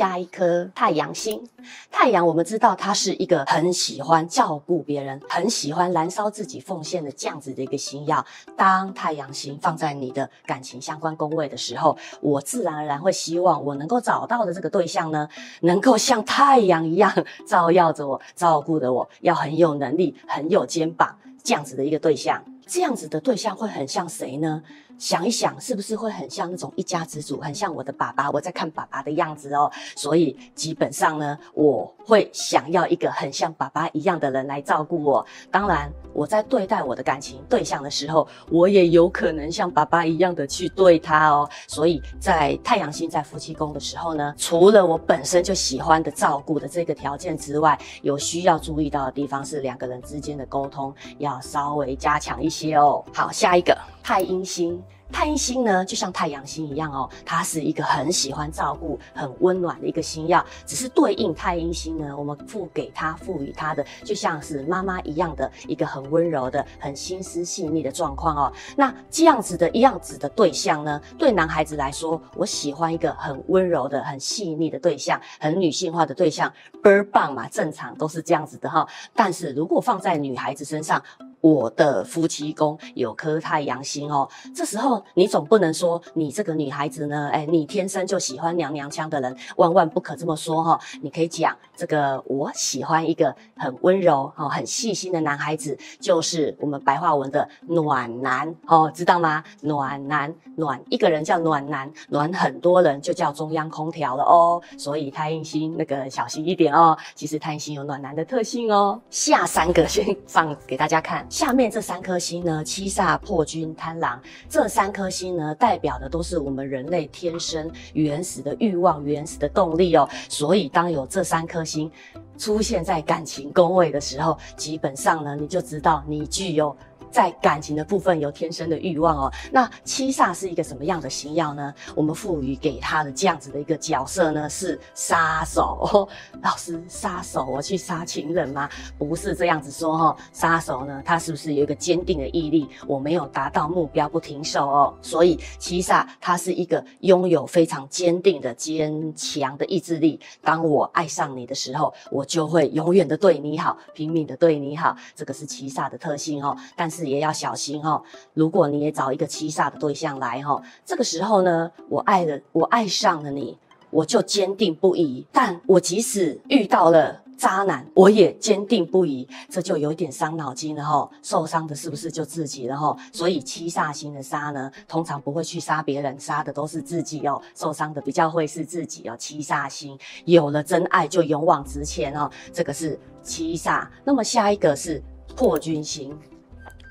下一颗太阳星。太阳，我们知道它是一个很喜欢照顾别人、很喜欢燃烧自己奉献的这样子的一个星曜。当太阳星放在你的感情相关宫位的时候，我自然而然会希望我能够找到的这个对象呢，能够像太阳一样照耀着我、照顾着我，要很有能力、很有肩膀这样子的一个对象。这样子的对象会很像谁呢？想一想，是不是会很像那种一家之主，很像我的爸爸？我在看爸爸的样子哦，所以基本上呢，我会想要一个很像爸爸一样的人来照顾我。当然，我在对待我的感情对象的时候，我也有可能像爸爸一样的去对他哦。所以在太阳星在夫妻宫的时候呢，除了我本身就喜欢的照顾的这个条件之外，有需要注意到的地方是两个人之间的沟通要稍微加强一些哦。好，下一个太阴星。太阴星呢，就像太阳星一样哦，它是一个很喜欢照顾、很温暖的一个星曜。只是对应太阴星呢，我们赋给它、赋予它的，就像是妈妈一样的一个很温柔的、很心思细腻的状况哦。那这样子的一样子的对象呢，对男孩子来说，我喜欢一个很温柔的、很细腻的对象，很女性化的对象，倍儿棒嘛，正常都是这样子的哈。但是如果放在女孩子身上，我的夫妻宫有颗太阳星哦，这时候你总不能说你这个女孩子呢，哎，你天生就喜欢娘娘腔的人，万万不可这么说哈。你可以讲这个，我喜欢一个很温柔、哦很细心的男孩子，就是我们白话文的暖男哦，知道吗？暖男，暖一个人叫暖男，暖很多人就叫中央空调了哦。所以太阴星那个小心一点哦，其实太阴星有暖男的特性哦。下三个先放给大家看。下面这三颗星呢，七煞、破军、贪狼，这三颗星呢，代表的都是我们人类天生原始的欲望、原始的动力哦。所以，当有这三颗星出现在感情宫位的时候，基本上呢，你就知道你具有。在感情的部分有天生的欲望哦。那七煞是一个什么样的星曜呢？我们赋予给他的这样子的一个角色呢，是杀手哦。老师，杀手我去杀情人吗？不是这样子说哦。杀手呢，他是不是有一个坚定的毅力？我没有达到目标不停手哦。所以七煞它是一个拥有非常坚定的坚强的意志力。当我爱上你的时候，我就会永远的对你好，拼命的对你好。这个是七煞的特性哦。但是也要小心哈，如果你也找一个七煞的对象来哈，这个时候呢，我爱了，我爱上了你，我就坚定不移。但我即使遇到了渣男，我也坚定不移，这就有点伤脑筋了哈。受伤的是不是就自己了哈？所以七煞星的杀呢，通常不会去杀别人，杀的都是自己哦。受伤的比较会是自己哦。七煞星有了真爱就勇往直前哦，这个是七煞。那么下一个是破军星。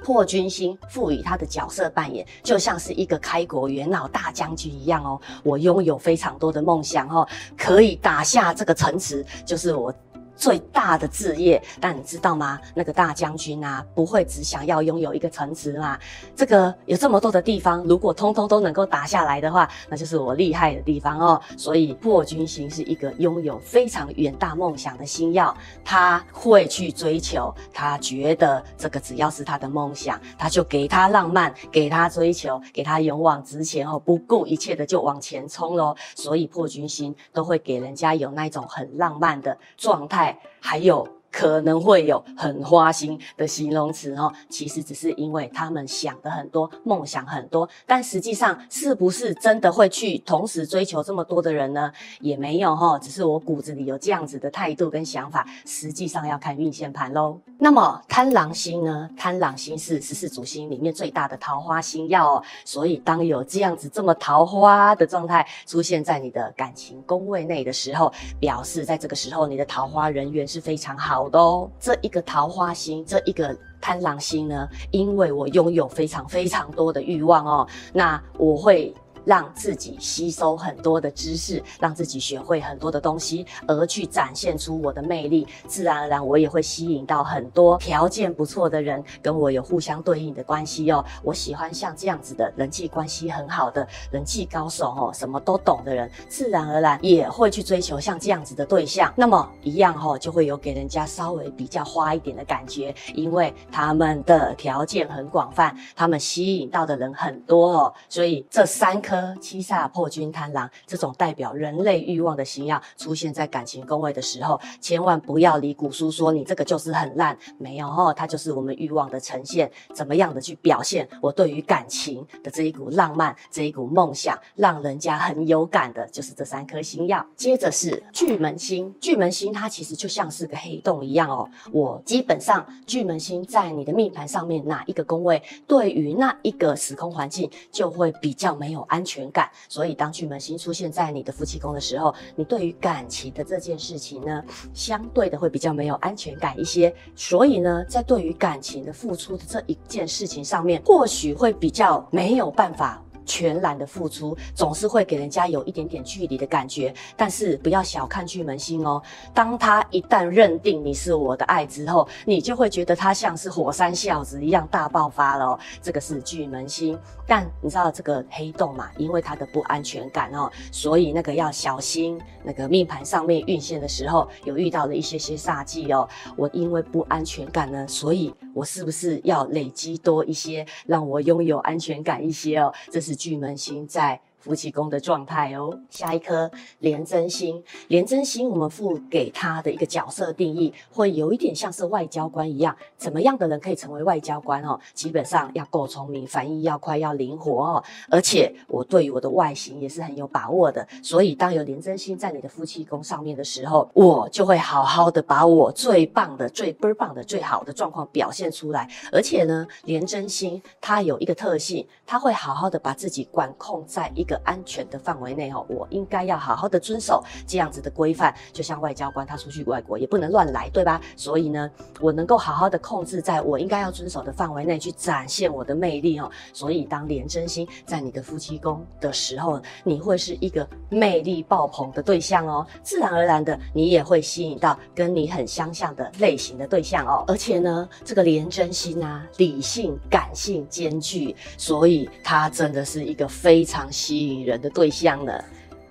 破军星赋予他的角色扮演，就像是一个开国元老大将军一样哦。我拥有非常多的梦想哦，可以打下这个城池，就是我。最大的志业，但你知道吗？那个大将军啊，不会只想要拥有一个城池嘛。这个有这么多的地方，如果通通都能够打下来的话，那就是我厉害的地方哦。所以破军星是一个拥有非常远大梦想的星曜，他会去追求，他觉得这个只要是他的梦想，他就给他浪漫，给他追求，给他勇往直前哦，不顾一切的就往前冲喽。所以破军星都会给人家有那种很浪漫的状态。还有。可能会有很花心的形容词哦，其实只是因为他们想的很多，梦想很多，但实际上是不是真的会去同时追求这么多的人呢？也没有哈，只是我骨子里有这样子的态度跟想法，实际上要看运线盘喽。那么贪狼星呢？贪狼星是十四主星里面最大的桃花星曜哦，所以当有这样子这么桃花的状态出现在你的感情宫位内的时候，表示在这个时候你的桃花人缘是非常好。好的哦，这一个桃花星，这一个贪狼星呢，因为我拥有非常非常多的欲望哦，那我会。让自己吸收很多的知识，让自己学会很多的东西，而去展现出我的魅力，自然而然我也会吸引到很多条件不错的人，跟我有互相对应的关系哦。我喜欢像这样子的人际关系很好的人际高手哦，什么都懂的人，自然而然也会去追求像这样子的对象。那么一样哦，就会有给人家稍微比较花一点的感觉，因为他们的条件很广泛，他们吸引到的人很多哦，所以这三颗。七煞破军贪狼这种代表人类欲望的星曜出现在感情宫位的时候，千万不要理古书说你这个就是很烂，没有哦，它就是我们欲望的呈现，怎么样的去表现我对于感情的这一股浪漫，这一股梦想，让人家很有感的，就是这三颗星曜。接着是巨门星，巨门星它其实就像是个黑洞一样哦。我基本上巨门星在你的命盘上面哪一个宫位，对于那一个时空环境就会比较没有安安全感。所以当巨门星出现在你的夫妻宫的时候，你对于感情的这件事情呢，相对的会比较没有安全感一些。所以呢，在对于感情的付出的这一件事情上面，或许会比较没有办法。全然的付出总是会给人家有一点点距离的感觉，但是不要小看巨门星哦。当他一旦认定你是我的爱之后，你就会觉得他像是火山孝子一样大爆发了哦。这个是巨门星，但你知道这个黑洞嘛？因为它的不安全感哦，所以那个要小心。那个命盘上面运线的时候，有遇到了一些些煞气哦。我因为不安全感呢，所以我是不是要累积多一些，让我拥有安全感一些哦？这是巨门星在。夫妻宫的状态哦，下一颗廉贞星，廉贞星我们赋给他的一个角色定义，会有一点像是外交官一样。怎么样的人可以成为外交官哦？基本上要够聪明，反应要快，要灵活哦。而且我对于我的外形也是很有把握的，所以当有廉贞星在你的夫妻宫上面的时候，我就会好好的把我最棒的、最倍儿棒的、最好的状况表现出来。而且呢，廉贞星它有一个特性，它会好好的把自己管控在一个。安全的范围内哦，我应该要好好的遵守这样子的规范，就像外交官他出去外国也不能乱来，对吧？所以呢，我能够好好的控制在我应该要遵守的范围内去展现我的魅力哦。所以当廉贞星在你的夫妻宫的时候，你会是一个魅力爆棚的对象哦，自然而然的你也会吸引到跟你很相像的类型的对象哦。而且呢，这个廉贞星啊，理性感性兼具，所以它真的是一个非常吸。吸引人的对象呢？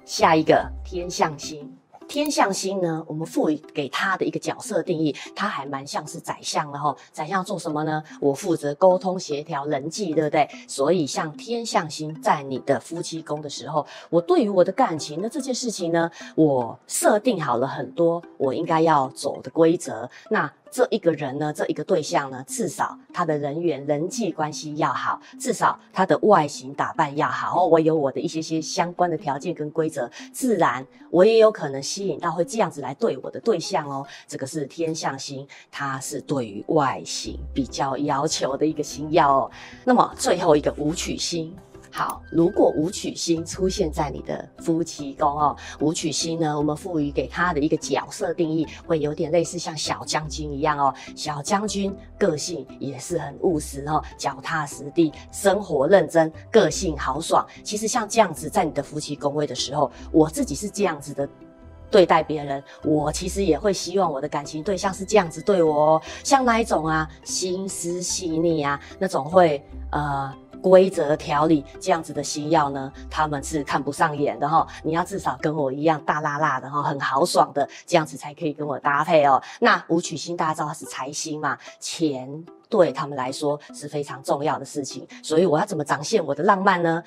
下一个天象星，天象星呢？我们赋予给他的一个角色定义，他还蛮像是宰相的哈。宰相做什么呢？我负责沟通协调人际，对不对？所以像天象星在你的夫妻宫的时候，我对于我的感情的这件事情呢，我设定好了很多我应该要走的规则。那这一个人呢，这一个对象呢，至少他的人缘、人际关系要好，至少他的外形打扮要好。我有我的一些些相关的条件跟规则，自然我也有可能吸引到会这样子来对我的对象哦。这个是天象星，它是对于外形比较要求的一个星曜哦。那么最后一个武曲星。好，如果武曲星出现在你的夫妻宫哦，武曲星呢，我们赋予给他的一个角色定义，会有点类似像小将军一样哦。小将军个性也是很务实哦，脚踏实地，生活认真，个性豪爽。其实像这样子，在你的夫妻宫位的时候，我自己是这样子的对待别人，我其实也会希望我的感情对象是这样子对我哦，像那一种啊，心思细腻啊，那种会呃。规则条理这样子的星曜呢，他们是看不上眼的哈。你要至少跟我一样大辣辣的哈，很豪爽的这样子才可以跟我搭配哦。那武曲星大家知道它是财星嘛，钱对他们来说是非常重要的事情，所以我要怎么展现我的浪漫呢？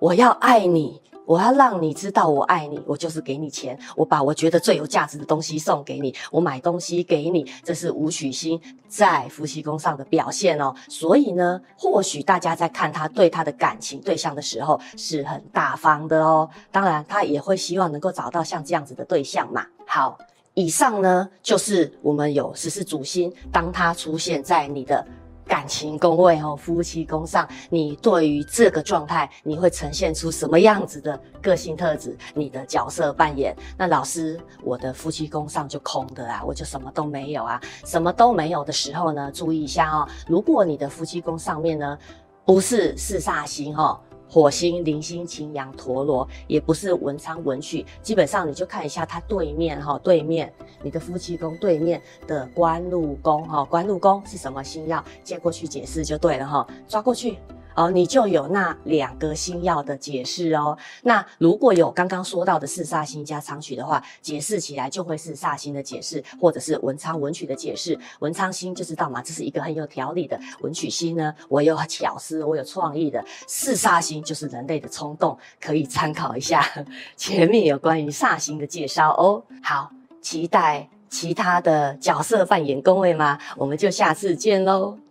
我要爱你。我要让你知道我爱你，我就是给你钱，我把我觉得最有价值的东西送给你，我买东西给你，这是武曲星在夫妻宫上的表现哦。所以呢，或许大家在看他对他的感情对象的时候是很大方的哦。当然，他也会希望能够找到像这样子的对象嘛。好，以上呢就是我们有十四主星，当他出现在你的。感情宫位哦，夫妻宫上，你对于这个状态，你会呈现出什么样子的个性特质？你的角色扮演？那老师，我的夫妻宫上就空的啊，我就什么都没有啊，什么都没有的时候呢，注意一下哦，如果你的夫妻宫上面呢，不是四煞星哦。火星、铃星、擎羊、陀螺，也不是文昌、文曲，基本上你就看一下它对面哈，对面你的夫妻宫对面的官禄宫哈，官禄宫是什么星耀？借过去解释就对了哈，抓过去哦，你就有那两个星曜的解释哦。那如果有刚刚说到的四煞星加昌曲的话，解释起来就会是煞星的解释，或者是文昌文曲的解释。文昌星就知道嘛，这是一个很有条理的文曲星呢，我有巧思，我有创意的。四煞星就是人类的冲动，可以参考一下前面有关于煞星的介绍哦。好，期待其他的角色扮演宫位吗？我们就下次见喽。